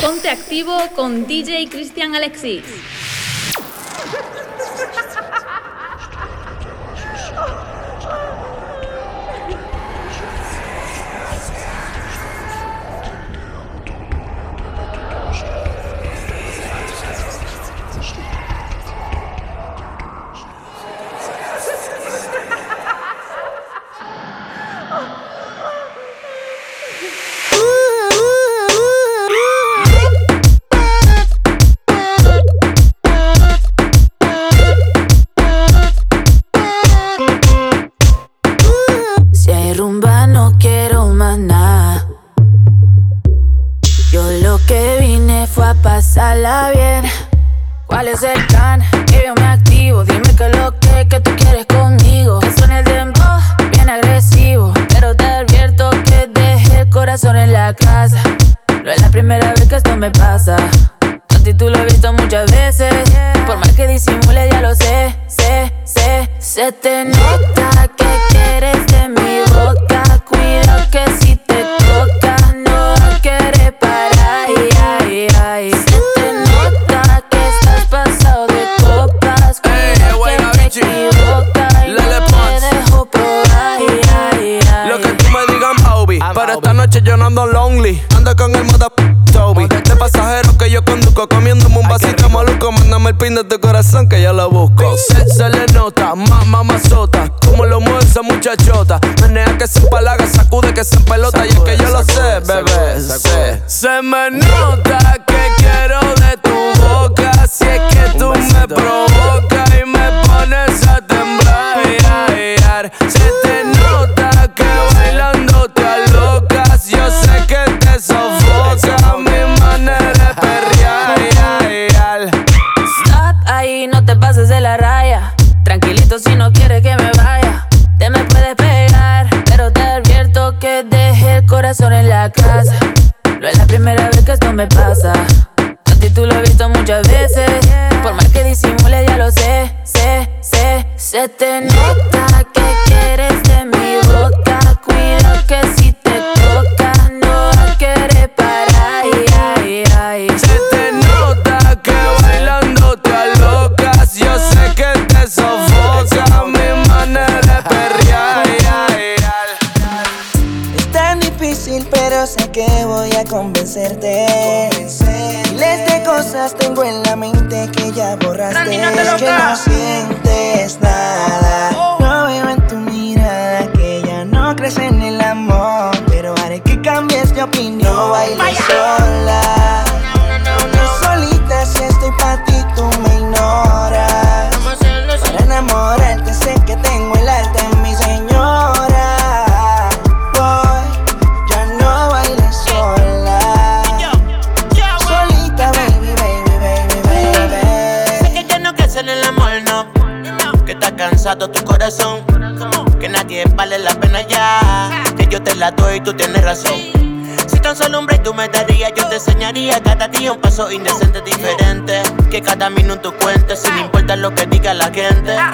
Ponte activo con DJ Cristian Alexis. mío, paso indecente diferente, Que cada minuto cuente, sin importar lo que diga la gente. Ah.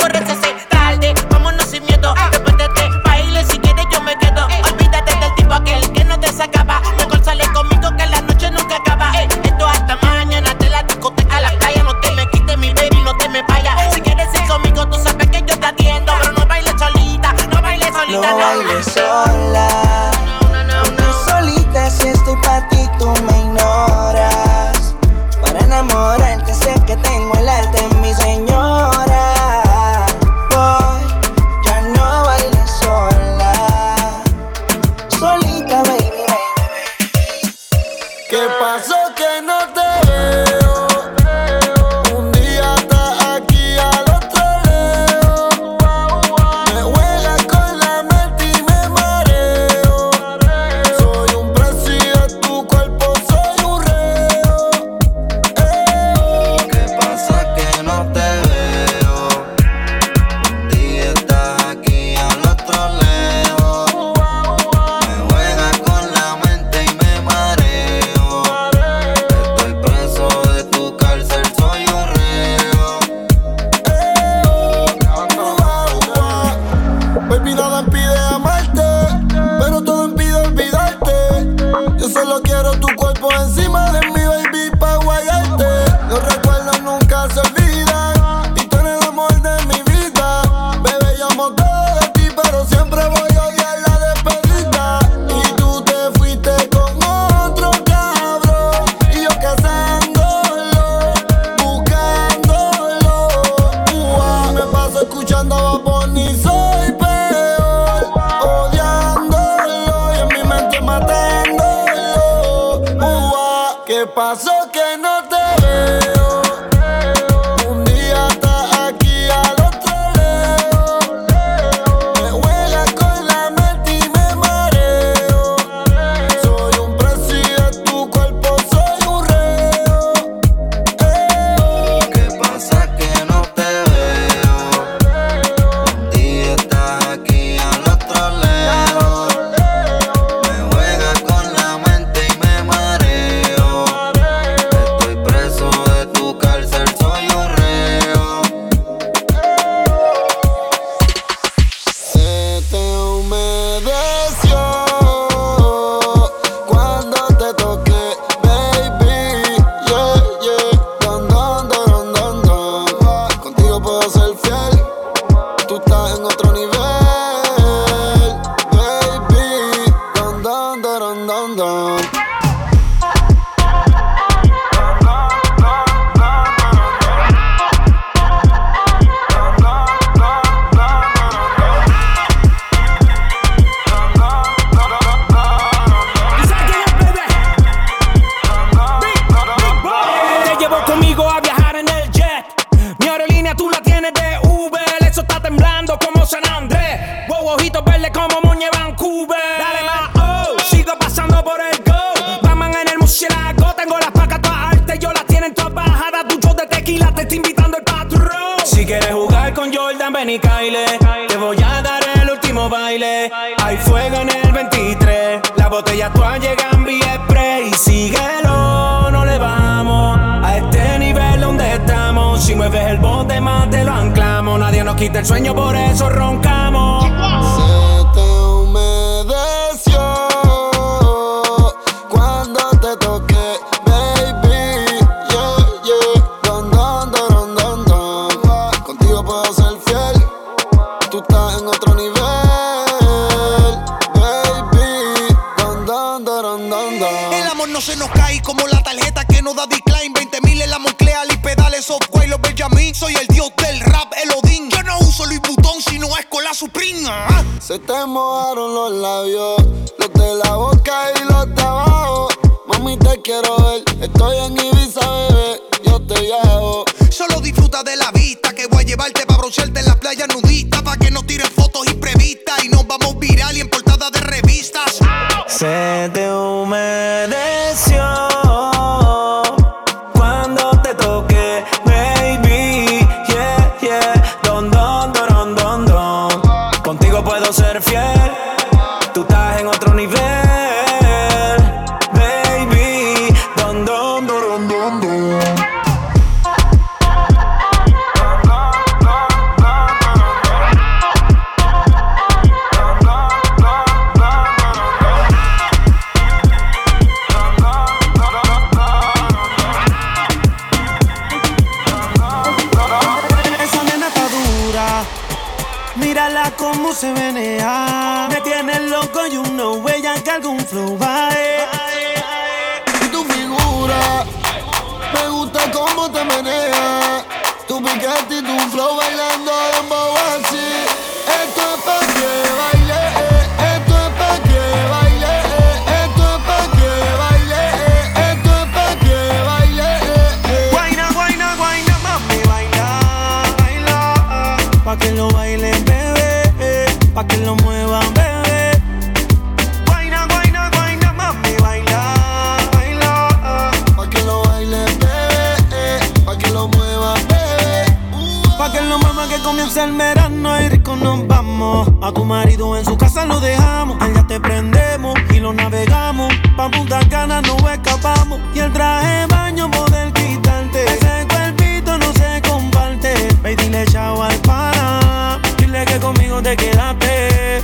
solo quiero tu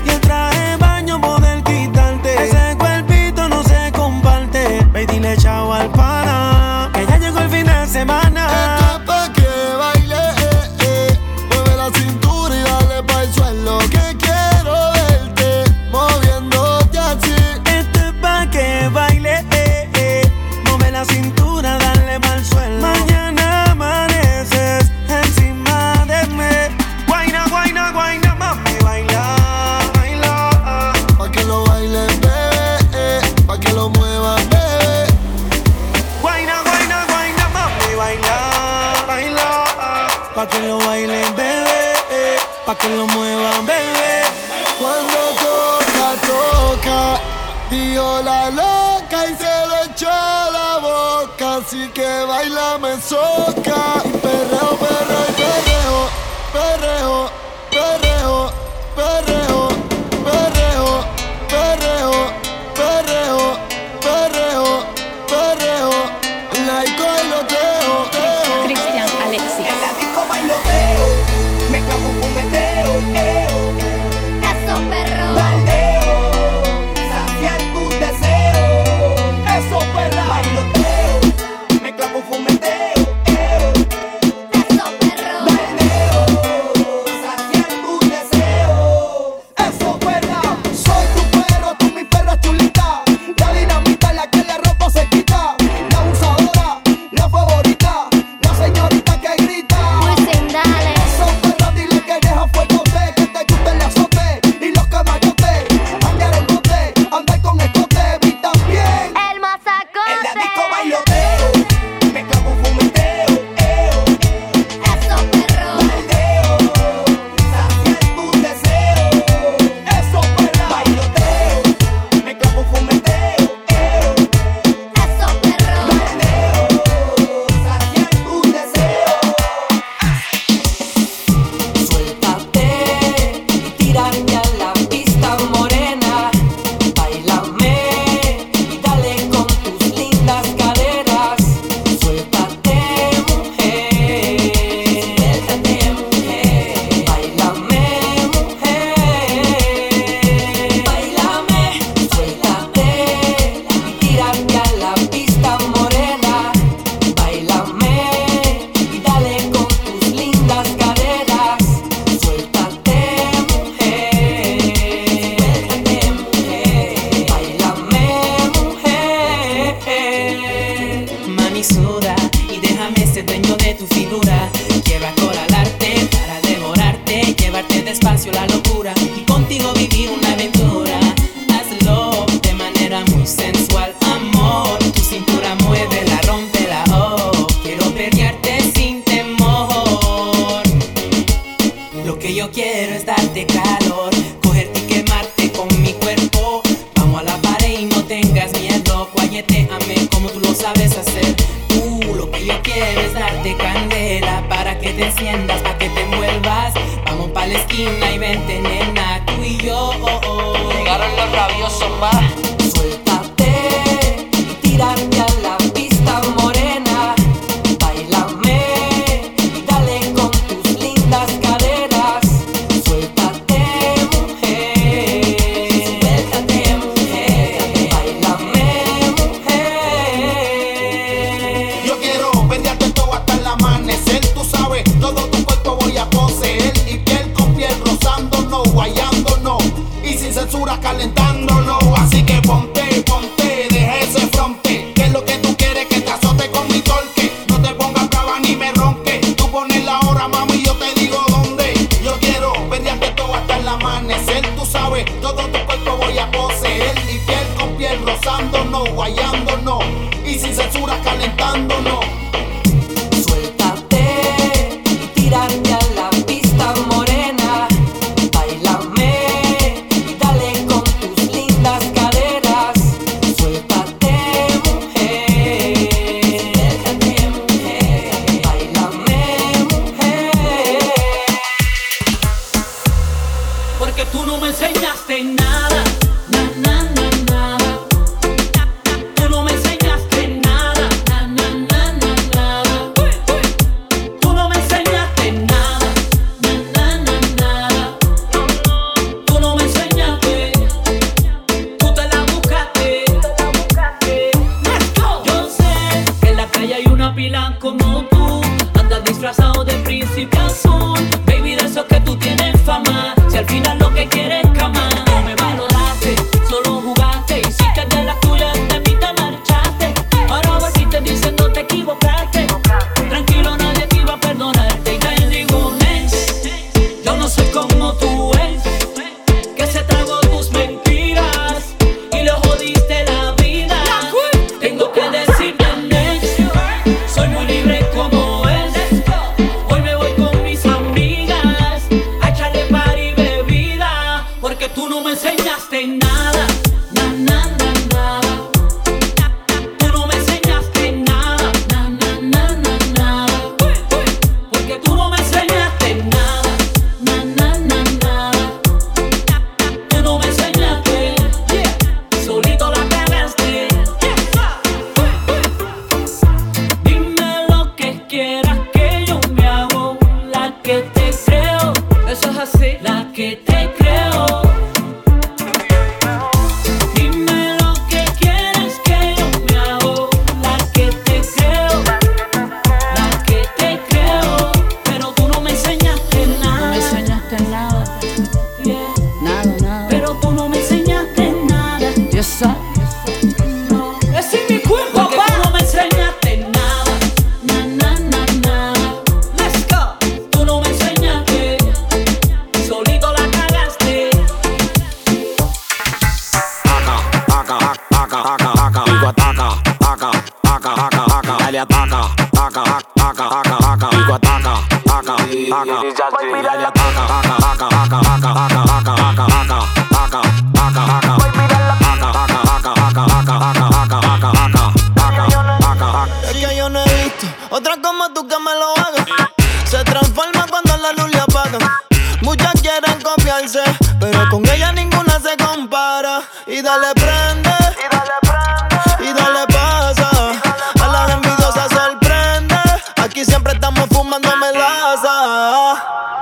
baño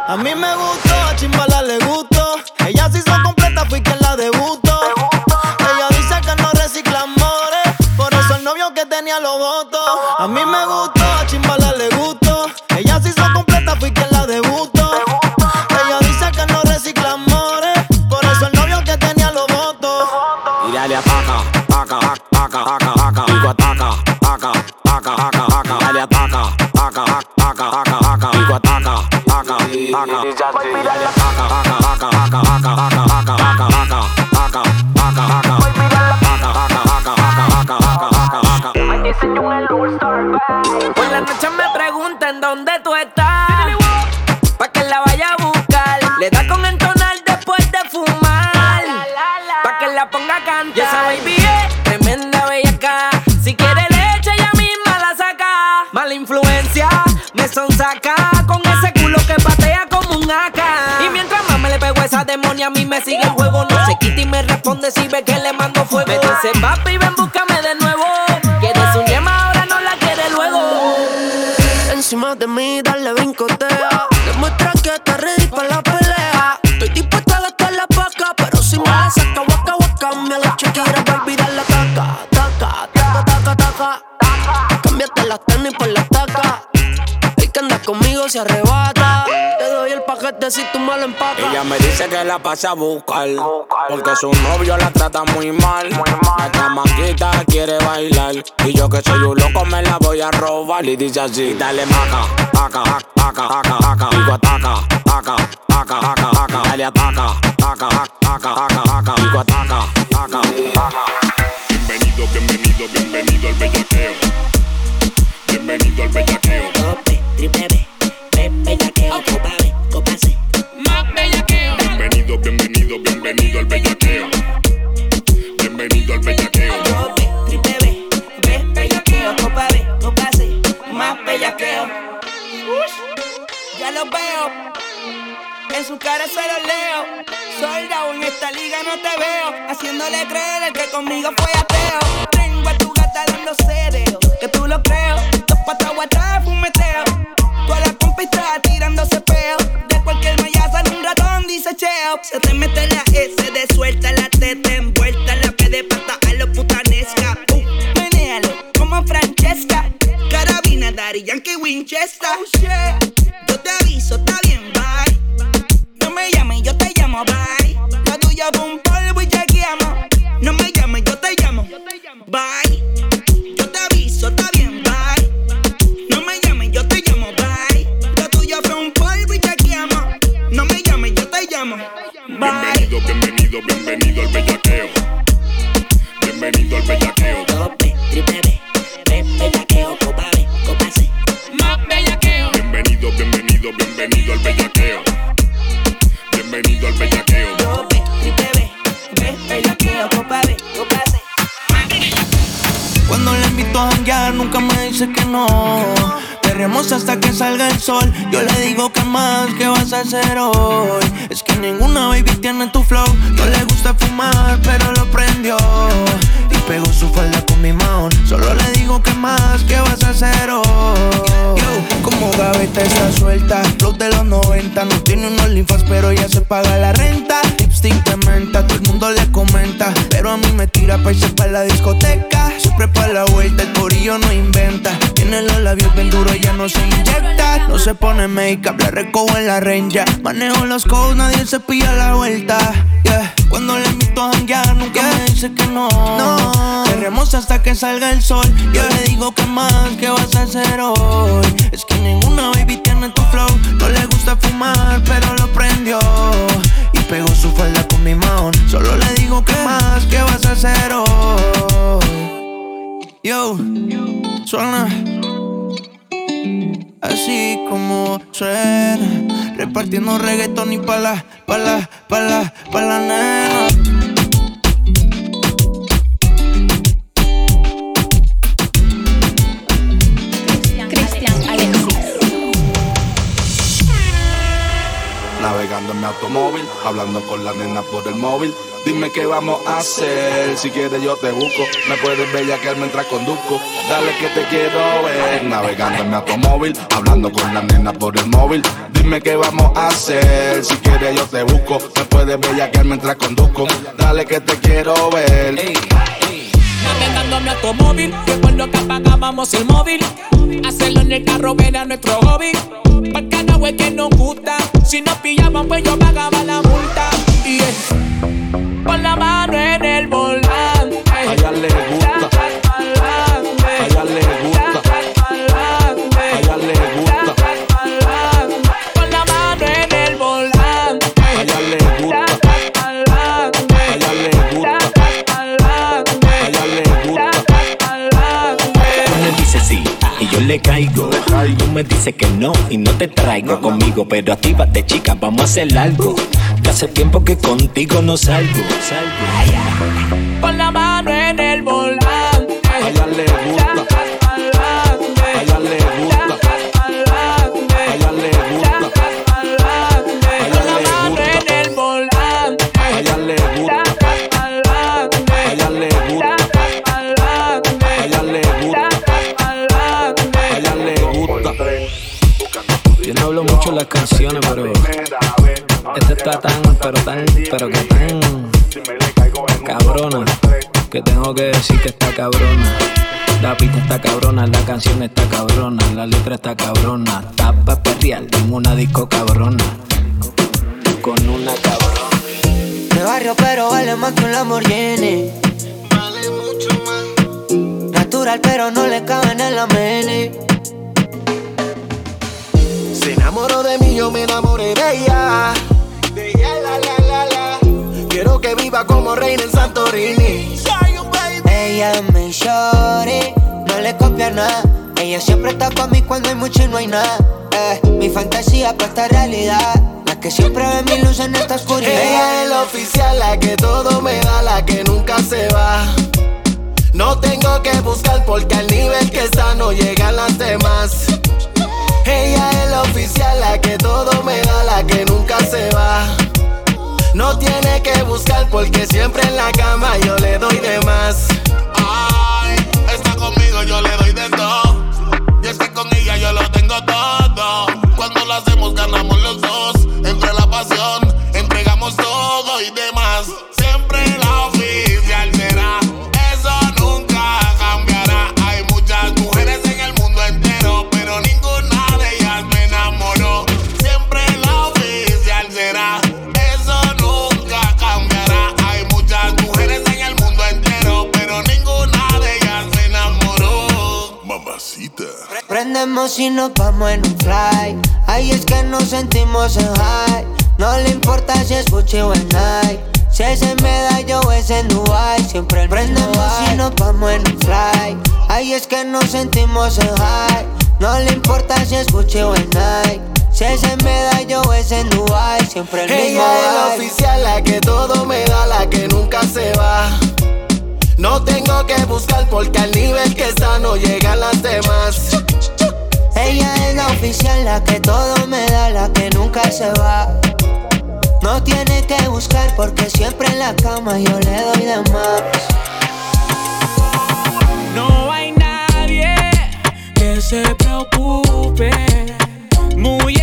A mí me gustó, a Chimbala le gustó. Ella se hizo completa, fui quien la debutó. Ella dice que no recicla amores, por eso el novio que tenía lo voto. A mí me gustó, a Chimbala le gustó. Ella se hizo completa, fui quien la debutó. Ella dice que no recicla amores, por eso el novio que tenía lo voto. y dale ataca, ataca, ataca, ataca, ataca, ataca, ataca, ataca, ataca, ataca, ataca, ataca, ataca, ataca, Aka, aka, aka, aka, aka, aka, aka, aka, aka, aka, aka, aka. Sigue el juego. No se quita y me responde si ve que le mando fuego. Me dice, papi, ven, búscame de nuevo. Quieres un yema, ahora no la quiere luego. Encima de mí, dale brincotea. Demuestra que estás ready para la pelea. Estoy dispuesta a gastar la paca, pero si me la saca, waka waka, me hago Shakira para olvidar la taca. Taca, taca, taca, taca. Cámbiate las tenis por la taca. El que anda conmigo se arrebata. Te doy el paquete si tú me lo empacas. Ella me dice que la pasa a buscar Porque su novio la trata muy mal La chamaquita quiere bailar Y yo que soy un loco me la voy a robar Y dice así, dale maca, taca, taca, taca, taca Digo ataca, taca, taca, taca, taca Dale ataca, taca, taca, taca, taca Digo ataca, taca, taca te veo. Haciéndole creer el que conmigo fue ateo. Tengo a tu gata dando cereo. Que tú lo creo. Dos patas atrás, fumeteo. Toda la compa está tirándose peo. De cualquier malla sale un ratón, dice cheo. Se te mete la Manejo los codes, nadie se pilla la vuelta. Yeah. Cuando le invito a janguear, nunca me dice que no. No, Perremos hasta que salga el sol. Yo le digo que más, que vas a hacer hoy? Es que ninguna baby tiene tu flow. No le gusta fumar, pero lo prendió. Y pegó su falda con mi mount Solo le digo que más, que vas a hacer hoy? Yo, suena así como suena. Repartiendo reggaetón y pa' la, pa' la, pa' la, pa' la nena. Navegando en mi automóvil, hablando con la nena por el móvil. Dime qué vamos a hacer, si quieres yo te busco. Me puedes bellaquear mientras conduzco. Dale que te quiero ver. Navegando en mi automóvil, hablando con la nena por el móvil. Dime qué vamos a hacer, si quieres yo te busco. Me puedes bellaquear mientras conduzco. Dale que te quiero ver. Navegando mi automóvil, recuerdo que apagábamos el móvil. Hacerlo en el carro era nuestro hobby. Porque no es que nos gusta. Si nos pillaban, pues yo pagaba la multa. Y es con la mano en el volante. A ella le gusta, le caigo. Tú me dices que no y no te traigo conmigo. Pero actívate, chica, vamos a hacer algo. Que hace tiempo que contigo no salgo. salgo. Con la mano en el volante. Las canciones, pero esta está tan, pero tan, pero que tan cabrona. Que tengo que decir que está cabrona. La pista está cabrona, la canción está cabrona, la letra está cabrona. Tapa perreal en una disco cabrona. Con una cabrona. De barrio, pero vale más que un Lamborghini. Vale mucho más. Natural, pero no le cabe en el amene. Se enamoró de mí, yo me enamoré de ella. De ella, la, la, la, la. Quiero que viva como reina en Santorini. Ella mi shorty, no le copia nada. Ella siempre está conmigo cuando hay mucho y no hay nada. Eh, mi fantasía para esta realidad. La que siempre ve mi luz en esta oscuridad. Ella es la oficial, la que todo me da, la que nunca se va. No tengo que buscar porque al nivel que está no llegan las demás. Ella es la oficial, la que todo me da, la que nunca se va. No tiene que buscar porque siempre en la cama yo le doy de más. Ay, está conmigo, yo le doy de todo. Y nos vamos en un fly. Ahí es que nos sentimos en high. No le importa si es Gucci o en Nike. Si es en Medallo o es en Dubai. Siempre el prendemos y nos vamos en un fly. Ahí es que nos sentimos en high. No le importa si es Gucci o en Nike. Si es en Medallo o es en Dubai. Siempre el mismo Ella es la oficial, la que todo me da, la que nunca se va. No tengo que buscar porque al nivel que está no llegan las demás. Ella es la oficial, la que todo me da, la que nunca se va. No tiene que buscar porque siempre en la cama yo le doy de más. No hay nadie que se preocupe. Muy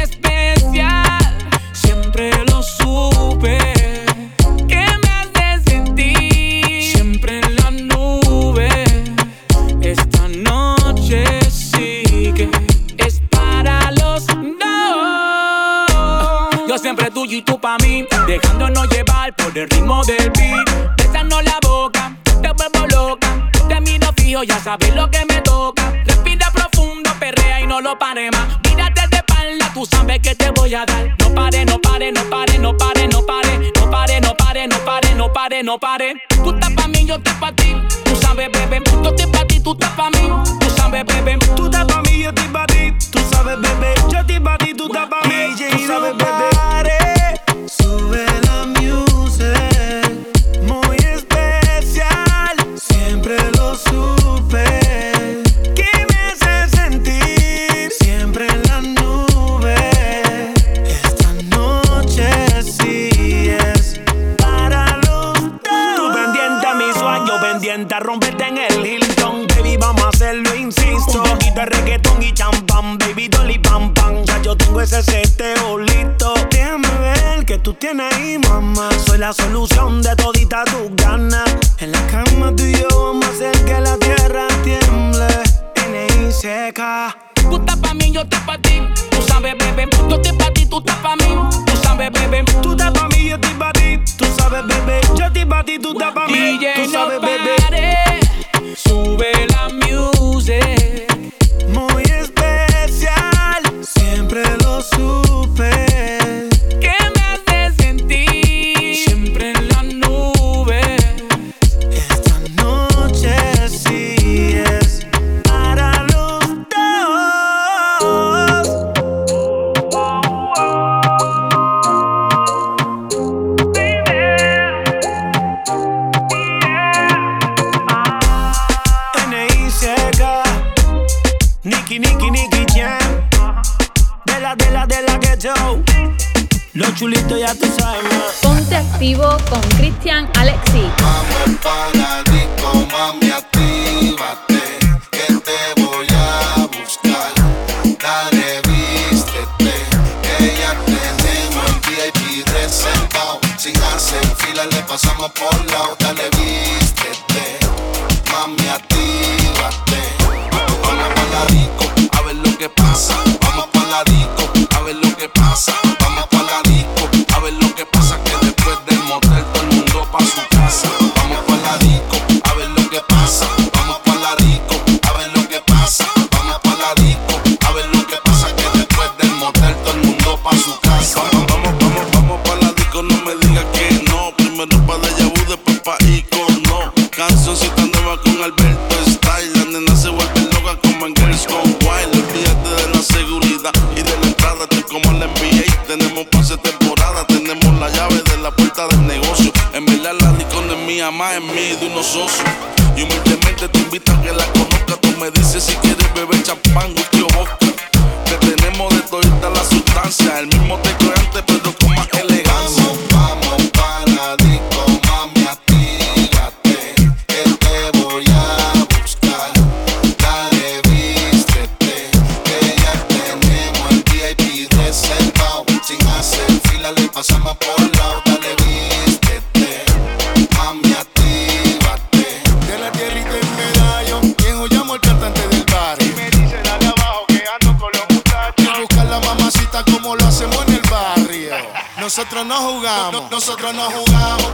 siempre tuyo y tú pa' mí, dejándonos llevar por el ritmo del beat. Besando la boca, te vuelvo loca. Te miro fijo, ya sabes lo que me toca. Respira profundo, perrea y no lo pare más. Mírate de espalda, tú sabes que te voy a dar. No pare, no pare, no pare, no pare, no pare. No pare, no pare, no pare, no pare, no pare. Tú estás pa' mí, yo estoy pa' ti. Tú sabes, bebé. Yo estoy pa' ti, tú estás pa' mí sabes, bebé. Tú estás pa' mí, yo estoy pa' ti. Tú sabes, bebé. Yo estoy pa' ti, tú estás pa' mí. Tú sabes, bebé. Sube la music. Muy especial. Siempre lo sube. Un poquito de reggaetón y champán, baby doll y pam pam. Ya yo tengo ese seteo listo. Déjame ver que tú tienes ahí, mamá. Soy la solución de todita tus ganas. En la cama tú y yo vamos a hacer que la tierra tiemble. N.I. seca. Tú estás pa' mí, yo estoy pa' ti. Tú sabes, bebé, yo estoy pa' ti, tú estás pa' mí. Tú sabes, bebé, tú estás pa' mí, yo estoy pa' ti. Tú sabes, bebé, yo estoy pa' ti, tú estás pa' mí. tú sabes, bebé. Sube la music. Siempre Ya tú sabes más. Ponte activo con Cristian Alexis. Vamos pa' la disco, mami, actívate, que te voy a buscar. Dale, vístete, que ya tenemos el VIP reservado. Sin hacer fila le pasamos por lado. Dale, vístete, mami, actívate. Vamos pa' la disco, a ver lo que pasa. Mía y de unos socios. Y humildemente te invito a que la conozca. Tú me dices si quieres beber champán, whisky o vodka. Que tenemos de todita la sustancia. El mismo teco nosotros no jugamos.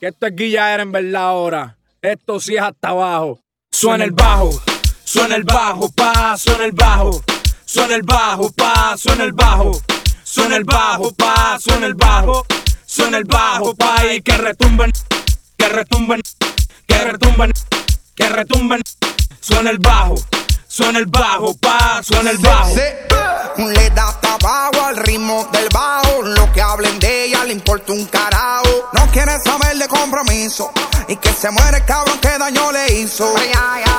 que esto es guilladera en verdad ahora. Esto sí es hasta abajo. Suena el bajo, suena el bajo, pa, suena el bajo. Suena el bajo, pa, suena el bajo. Suena el bajo, pa, suena el bajo. Suena el bajo, pa, y que retumben, que retumben, que retumben, que retumben. Suena el bajo, suena el bajo, pa, suena el bajo. Le da tabaco al ritmo del bajo. Lo que hablen de ella le importa un carajo saber de compromiso. Y que se muere el cabrón que daño le hizo.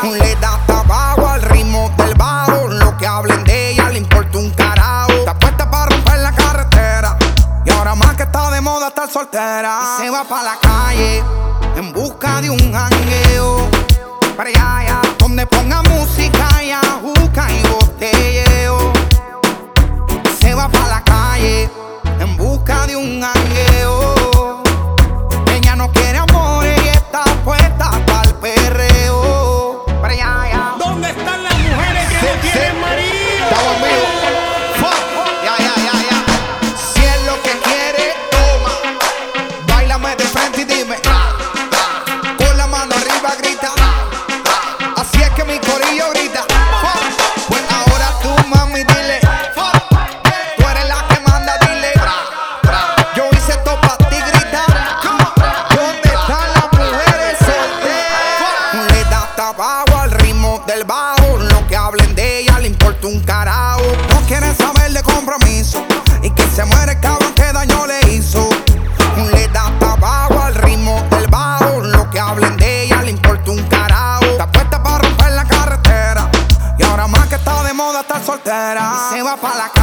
Un Le da tabaco al ritmo del bajo. Lo que hablen de ella le importa un carajo. Está puesta para romper la carretera. Y ahora más que está de moda estar soltera. Se va para la calle en busca de un jangueo. Para donde ponga música y ajuca y botelleo. Se va para la calle en busca de un jangueo. pa' la calle.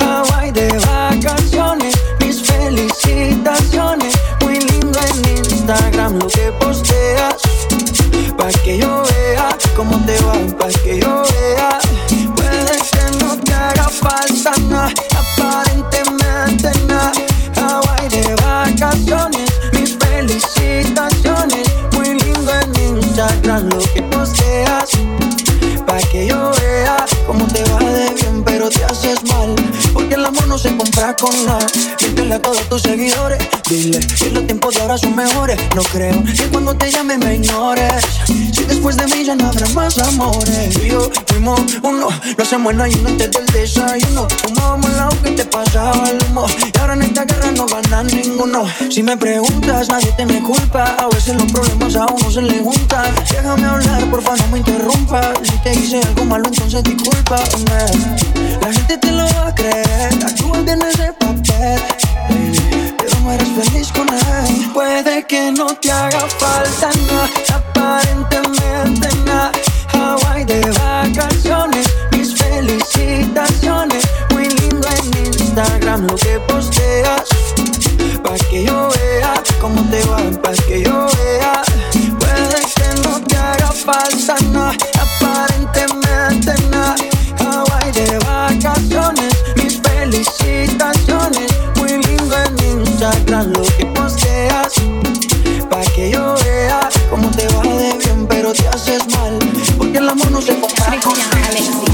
Hawaii de vacaciones. Mis felicitaciones. Muy lindo en Instagram lo que posteas. Pa' que yo vea cómo te va, pa' que yo vea. con nada. Míntele a todos tus seguidores. Dile que los tiempos de ahora son mejores. No creo que cuando te llame me ignores. Si después de mí ya no habrá más amores. Yo fuimos uno, lo hacemos en ayuno antes del desayuno. Fumábamos la que te pasaba el humo. Y ahora en esta guerra no gana ninguno. Si me preguntas, nadie te me culpa. A veces los problemas a uno se le juntan. Déjame hablar, porfa, no me interrumpas. Si te hice algo malo, entonces discúlpame. La gente te lo va a creer. Que no te haga falta nada, aparentemente nada. Hawaii de vacaciones, mis felicitaciones. Muy lindo en Instagram lo que posteas.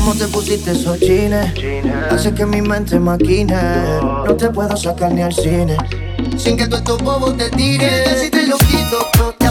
cómo te pusiste esos jeans Hace que mi mente maquine. No te puedo sacar ni al cine. Sin que tú estos bobos te tiren. Si te lo quito, no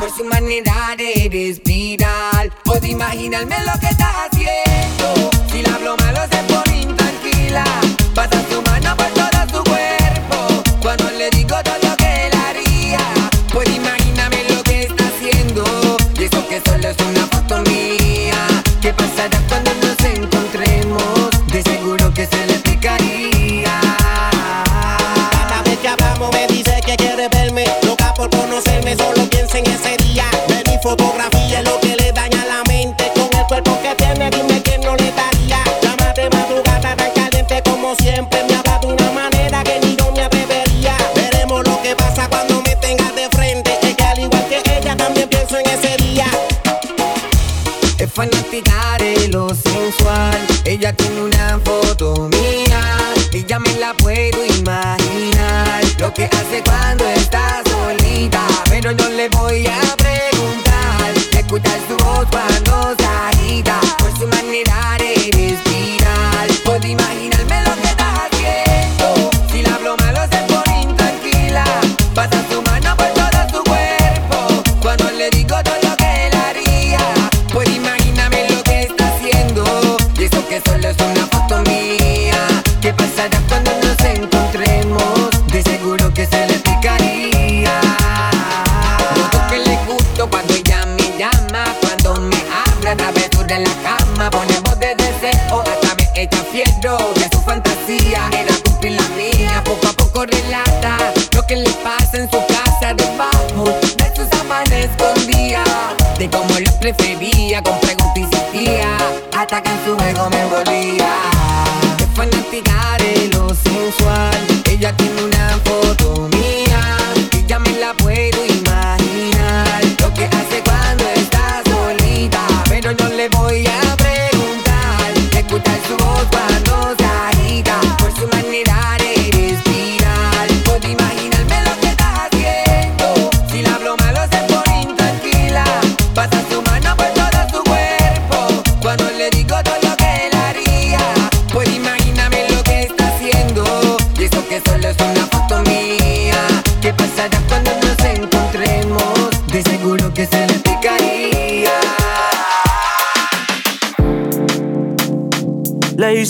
por su manera de respirar. Puedo imaginarme lo que estás haciendo. Si la hablo malo se pone intranquila. Pasa su mano por todo su cuerpo. Cuando le digo todo lo que él haría, puedo imaginarme lo que está haciendo. Y eso que solo es una foto mía. ¿Qué pasará cuando desde cuando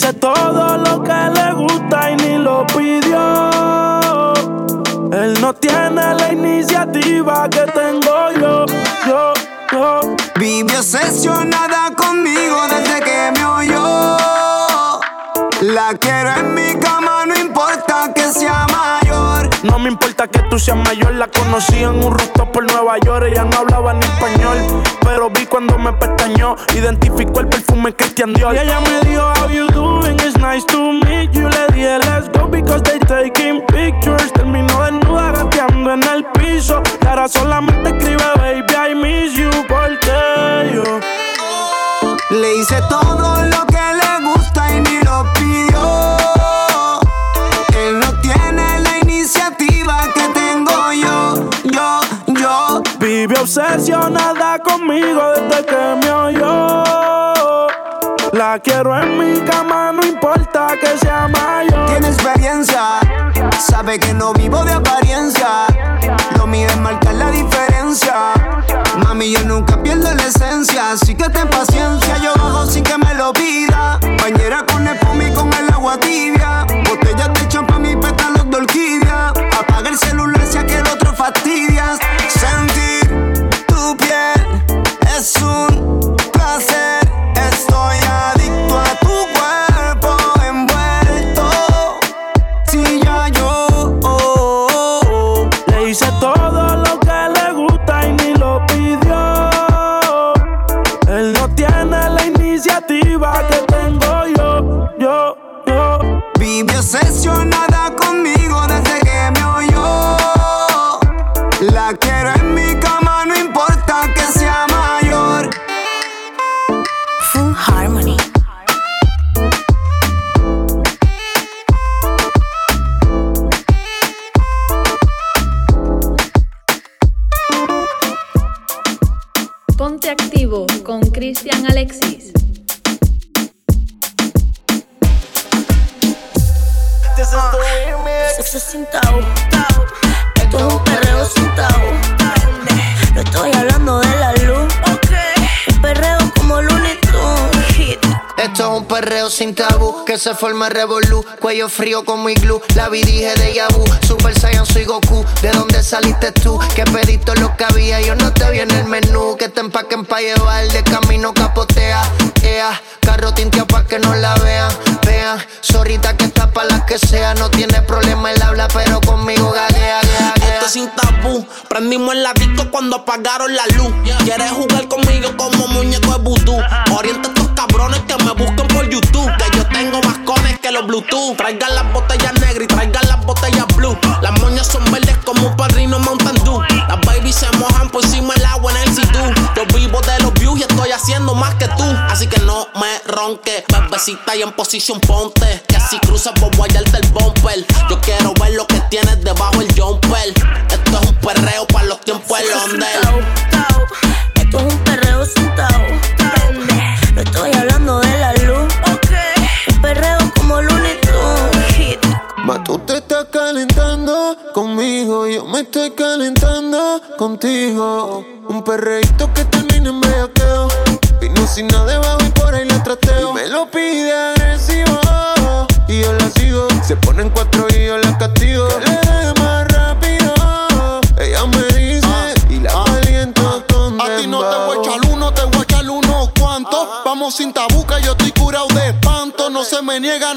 Hice todo lo que le gusta y ni lo pidió. Él no tiene la iniciativa que tengo yo, yo, yo. Vivió obsesionada conmigo desde que la quiero en mi cama, no importa que sea mayor. No me importa que tú seas mayor, la conocí en un rostro por Nueva York. Ella no hablaba ni español, pero vi cuando me pestañó. Identificó el perfume Christian Dior. Y ella me dijo, How you doing? It's nice to meet you. Le dije, Let's go because they taking pictures. Terminó desnuda gateando en el piso. Y ahora solamente escribe, Baby, I miss you. Porque yo le hice todo lo que le gusta y ni lo obsesionada conmigo desde que me oyó. La quiero en mi cama, no importa que sea mayor. Tiene experiencia, sabe que no vivo de apariencia. Lo mío es marcar la diferencia. Mami, yo nunca pierdo la esencia, así que ten paciencia. Yo bajo sin que me lo pida. Bañera con el y con el agua tibia. Botella de champán y pétalos de orquídea. Apaga el celular si aquel otro fastidias. Es un placer. Cristian Alexis. Sexo sin tabú que se forma revolú. Cuello frío como iglú. La vi dije de Yabu. Super Saiyan soy Goku. ¿De dónde saliste tú? Que pediste lo que había. Yo no te vi en el menú. Que te empaquen pa' llevar. De camino capotea. Ea. Carro tinteado pa' que no la vean. Vean. Zorrita que está pa' las que sea. No tiene problema el habla, pero conmigo gaguea, gaguea. Esto sin tabú. Prendimos el disco cuando apagaron la luz. Quieres jugar conmigo como muñeco de vudú. Orienta a estos cabrones que me busquen por YouTube. Que yo tengo más cones que los Bluetooth. Traigan las botellas negras y traigan las botellas blue. Las moñas son verdes como un padrino Mountain Dew. Las babies se mojan por encima del agua en el Sidú. Yo vivo de los views y estoy haciendo más que tú. Así que no me ronque, bebecita y en posición ponte. Que si cruzas voy a hallarte el bumper. Yo quiero ver lo que tienes debajo el jumper. Esto es un perreo para los tiempos del Londel. Esto es un calentando conmigo, yo me estoy calentando contigo. Un perreíto que termina en bellaqueo. Vino sin nada debajo y por ahí la trateo. Y me lo pide agresivo y yo la sigo. Se ponen cuatro y yo la castigo. Que le más rápido. Ella me dice y la caliento con A ti no te voy a echar uno, te voy a echar unos cuantos. Vamos sin tabuca, yo estoy curado de espanto. No se me niega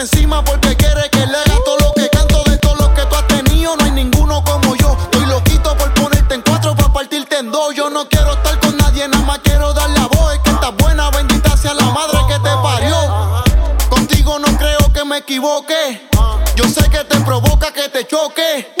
porque quiere que le haga todo lo que canto. De todo lo que tú has tenido, no hay ninguno como yo. Estoy loquito por ponerte en cuatro para partirte en dos. Yo no quiero estar con nadie, nada más quiero dar la voz. Es que estás buena, bendita sea la madre que te parió. Contigo no creo que me equivoque. Yo sé que te provoca que te choque.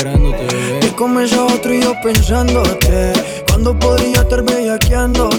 Esperándote, bebé. Y comenzó otro y yo pensándote. Cuando podría estar bellaqueándote.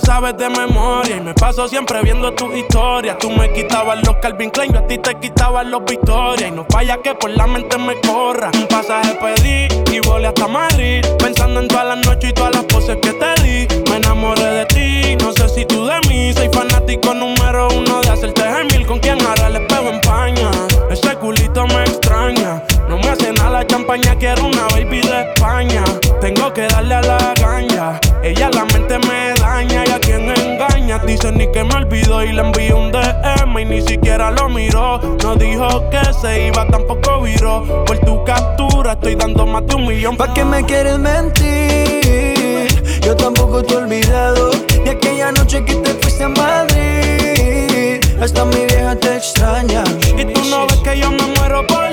Sabes de memoria. Y me paso siempre viendo tus historias. Tú me quitabas los Calvin Klein, yo a ti te quitaba los Victoria. Y no falla que por la mente me corra. Un pasaje pedí y volé hasta Madrid. Pensando en todas las noches y todas las poses que te di. Me enamoré de ti, no sé si tú de mí. Soy fanático número uno de hacerte gemil. Con quien ahora el espejo empaña. Ese culito me extraña. No me hace nada la champaña, quiero una baby de España. Tengo que darle a la caña. Ella la mente me daña y a quien engaña. Dice ni que me olvidó y le envié un DM y ni siquiera lo miró. No dijo que se iba, tampoco viró. Por tu captura estoy dando más de un millón. ¿Pa' qué me quieres mentir? Yo tampoco te he olvidado de aquella noche que te fuiste a Madrid. Hasta mi vieja te extraña. Y tú no ves que yo me muero. Por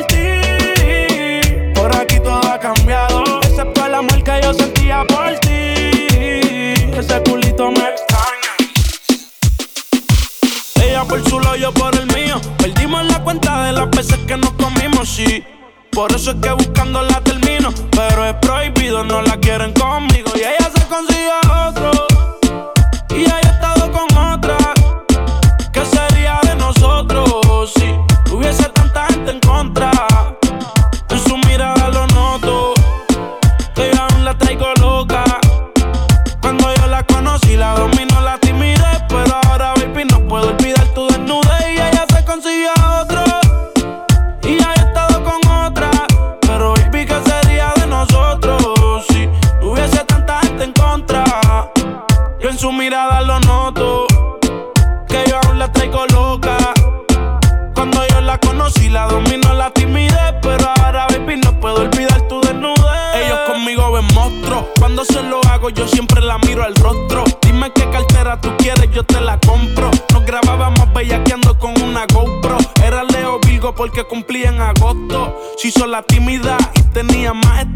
Por eso es que buscando la termino. Pero es prohibido, no la quieren conmigo. Porque cumplía en agosto. Se hizo la tímida y tenía más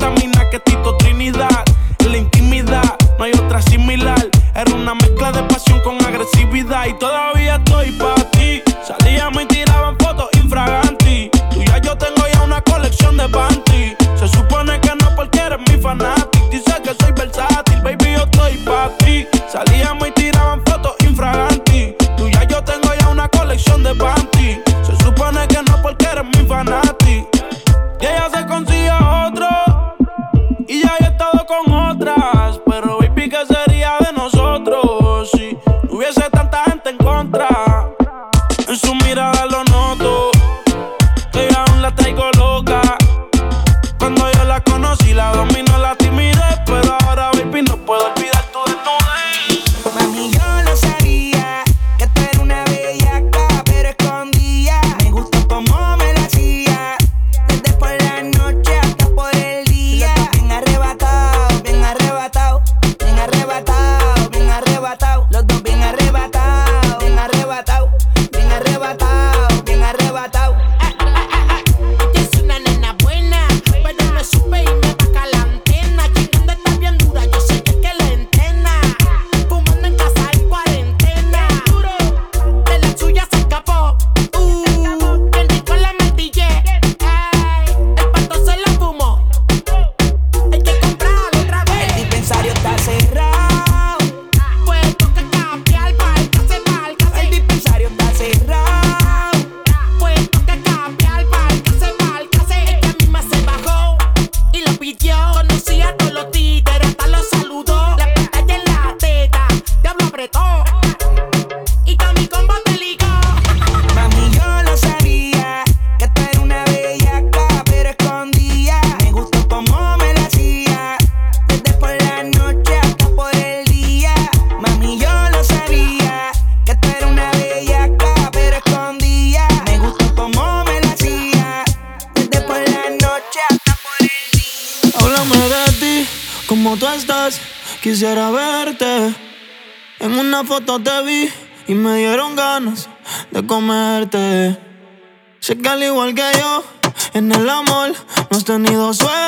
En el amor. No has tenido suerte.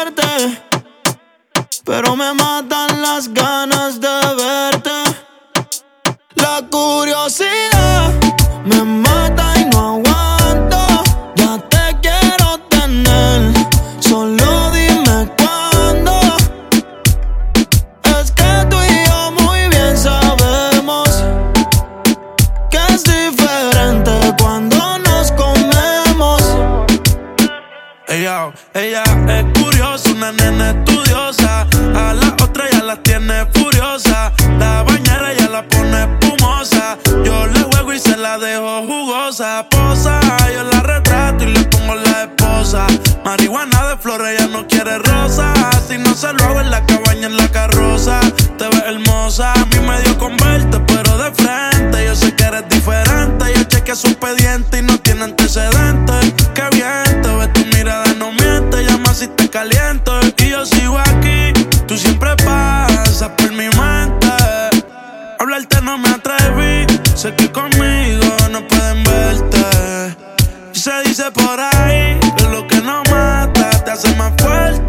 Se dice por ahí que lo que no mata te hace más fuerte.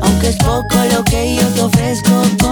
aunque es poco lo que yo te ofrezco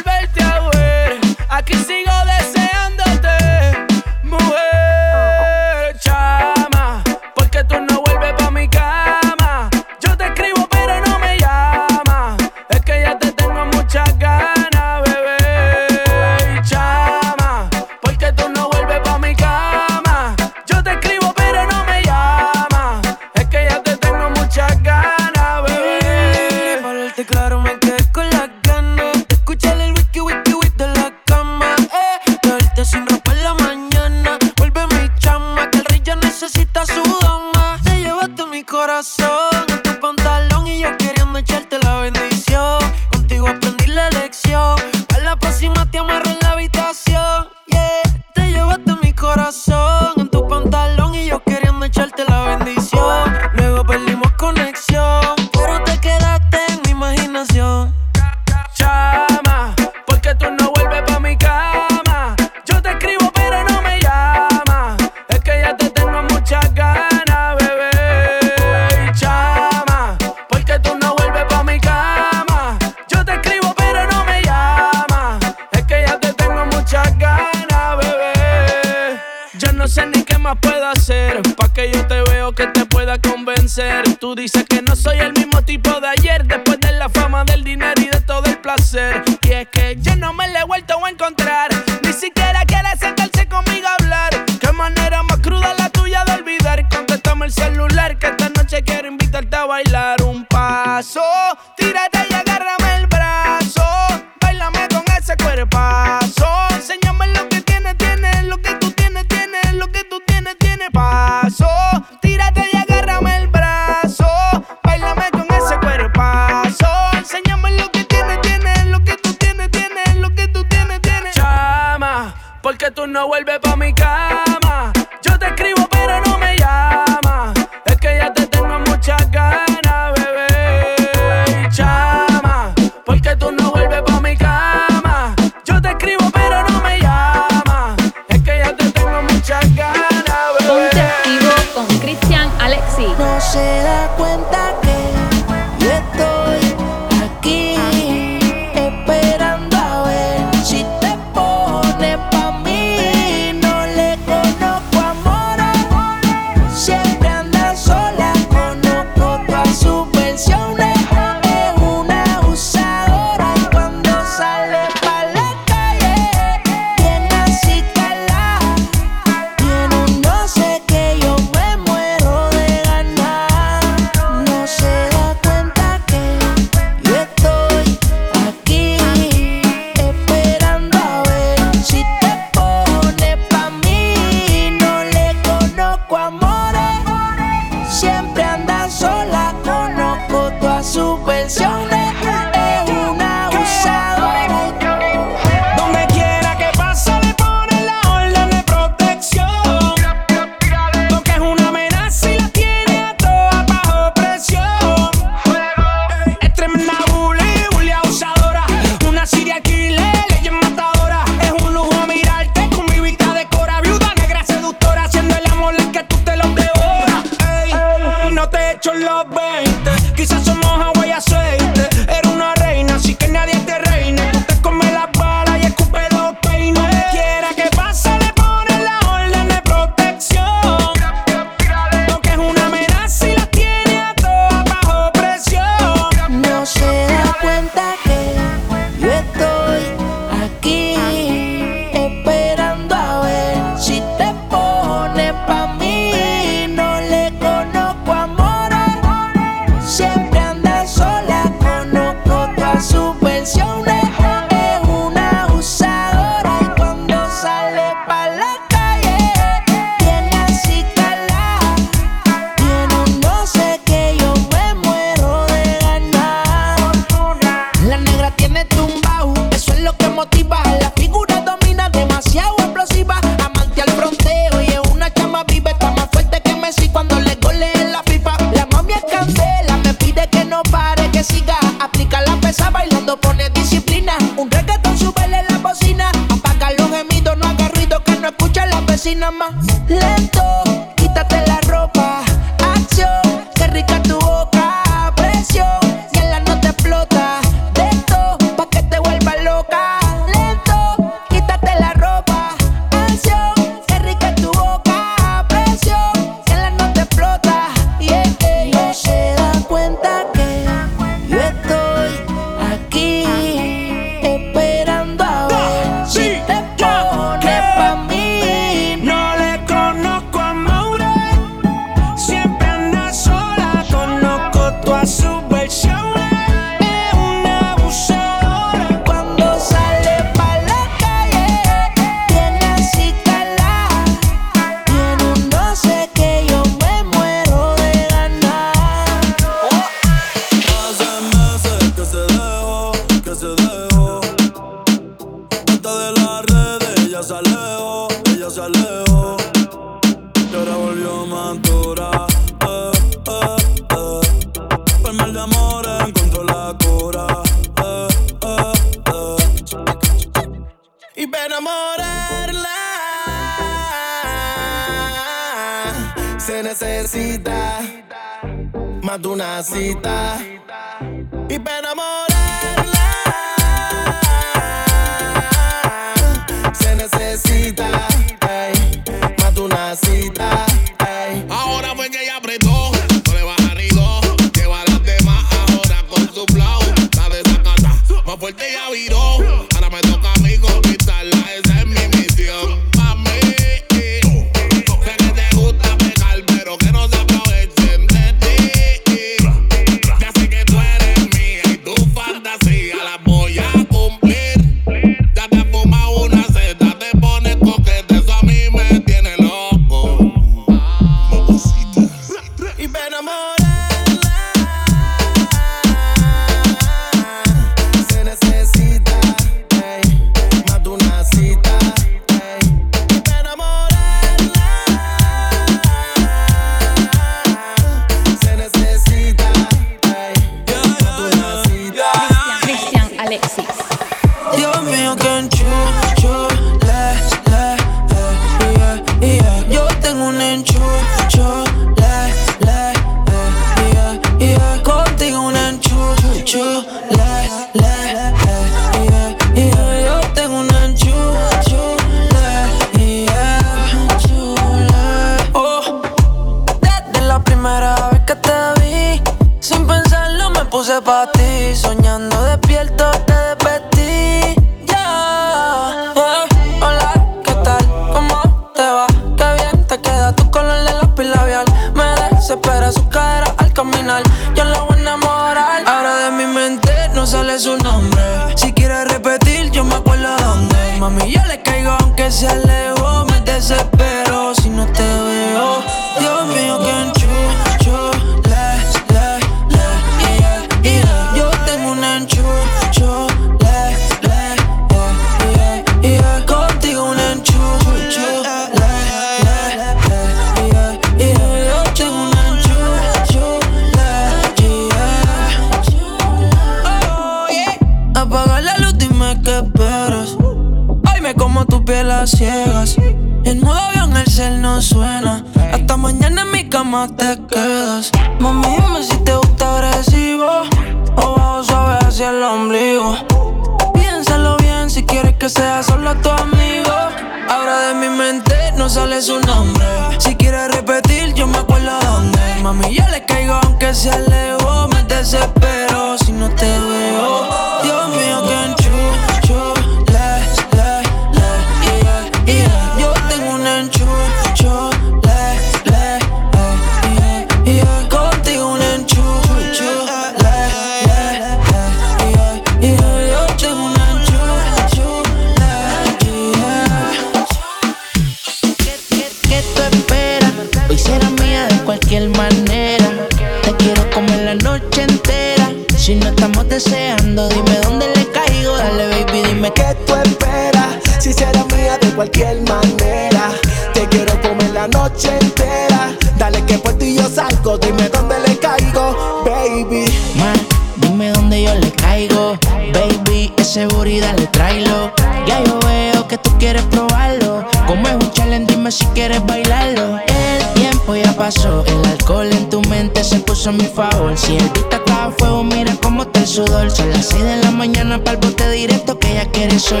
a mi favor. Si el beat está a fuego, mira cómo está el sudor. Son las 6 de la mañana para el bote directo que ella quiere sol.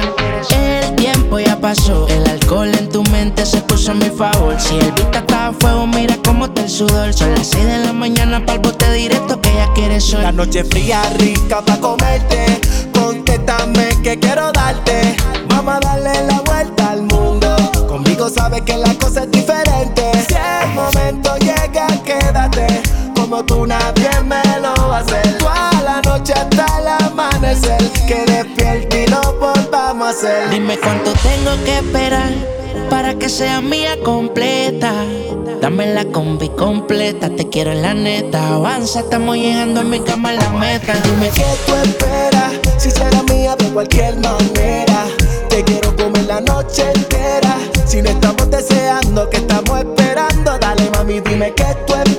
El tiempo ya pasó, el alcohol en tu mente se puso a mi favor. Si el beat está a fuego, mira cómo está el sudor. Son las 6 de la mañana para el bote directo que ella quiere sol. La noche fría, rica pa' comerte. Contéstame que quiero darte. Vamos a darle la vuelta al mundo. Conmigo sabes que la cosa es diferente. Si el momento. Como tú nadie me lo va a hacer. Toda la noche hasta el amanecer. Que despierte y lo volvamos a hacer. Dime cuánto tengo que esperar para que sea mía completa. Dame la combi completa, te quiero en la neta. Avanza, estamos llegando en mi cama a la meta. Dime ¿Qué tú esperas? Si será mía de cualquier manera. Te quiero comer la noche entera. Si no estamos deseando, que estamos esperando. Dale, mami, dime qué tú esperas.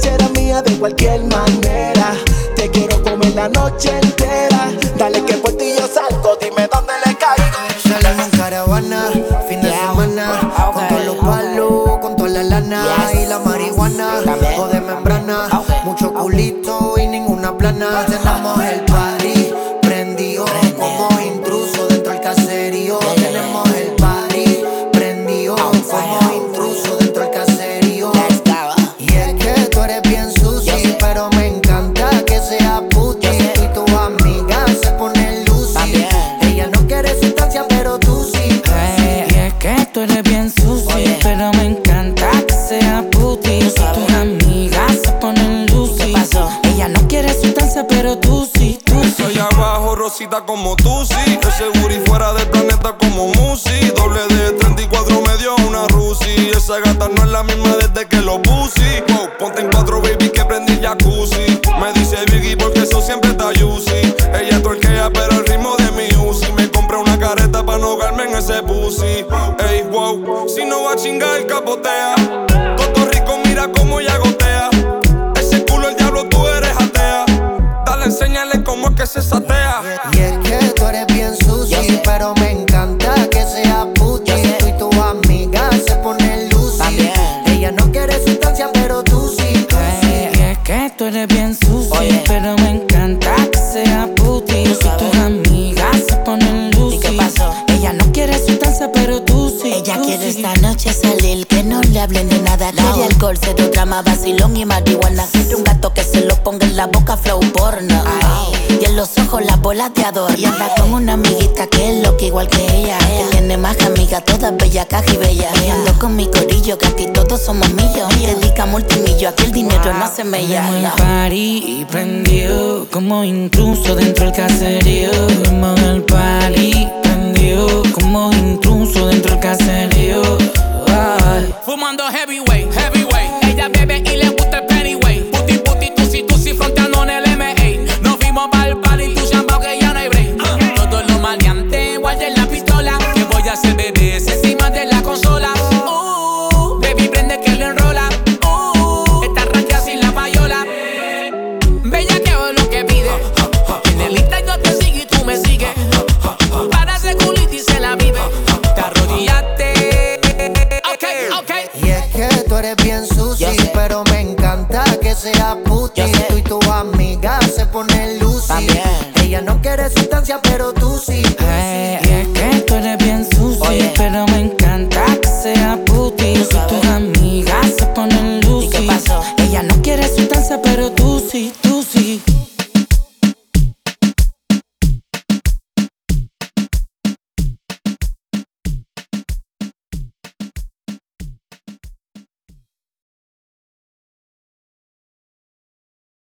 Será mía de cualquier manera. Te quiero comer la noche entera. Como tú, sí. Ese booty fuera del planeta como Musi. Doble de 34 me dio una Rusi. Esa gata no es la misma desde que lo puse. Wow, ponte en cuatro, baby, que prendí el jacuzzi. Me dice Biggie porque eso siempre está juicy. Ella torquea, pero el ritmo de mi Uzi. Me compré una careta para no ahogarme en ese pussy. Ey, wow, si no va a chingar, capotea. Alcohol, cero drama, vacilón y marihuana. Quiere un gato que se lo ponga en la boca, flow porno. Y en los ojos las bolas de adorno. Y anda con una amiguita que es loca igual que ella. Que tiene más que amiga, todas bellas, caja y bella. Y ando con mi corillo, que aquí todos somos millos. Dedica multimillo, aquí el dinero no se me Tenemos el llama. party prendido como intruso dentro del caserío. Tenemos el party prendido como intruso dentro del caserío. Ay. Fumando heavyweight. Quiere sustancia, pero tú sí.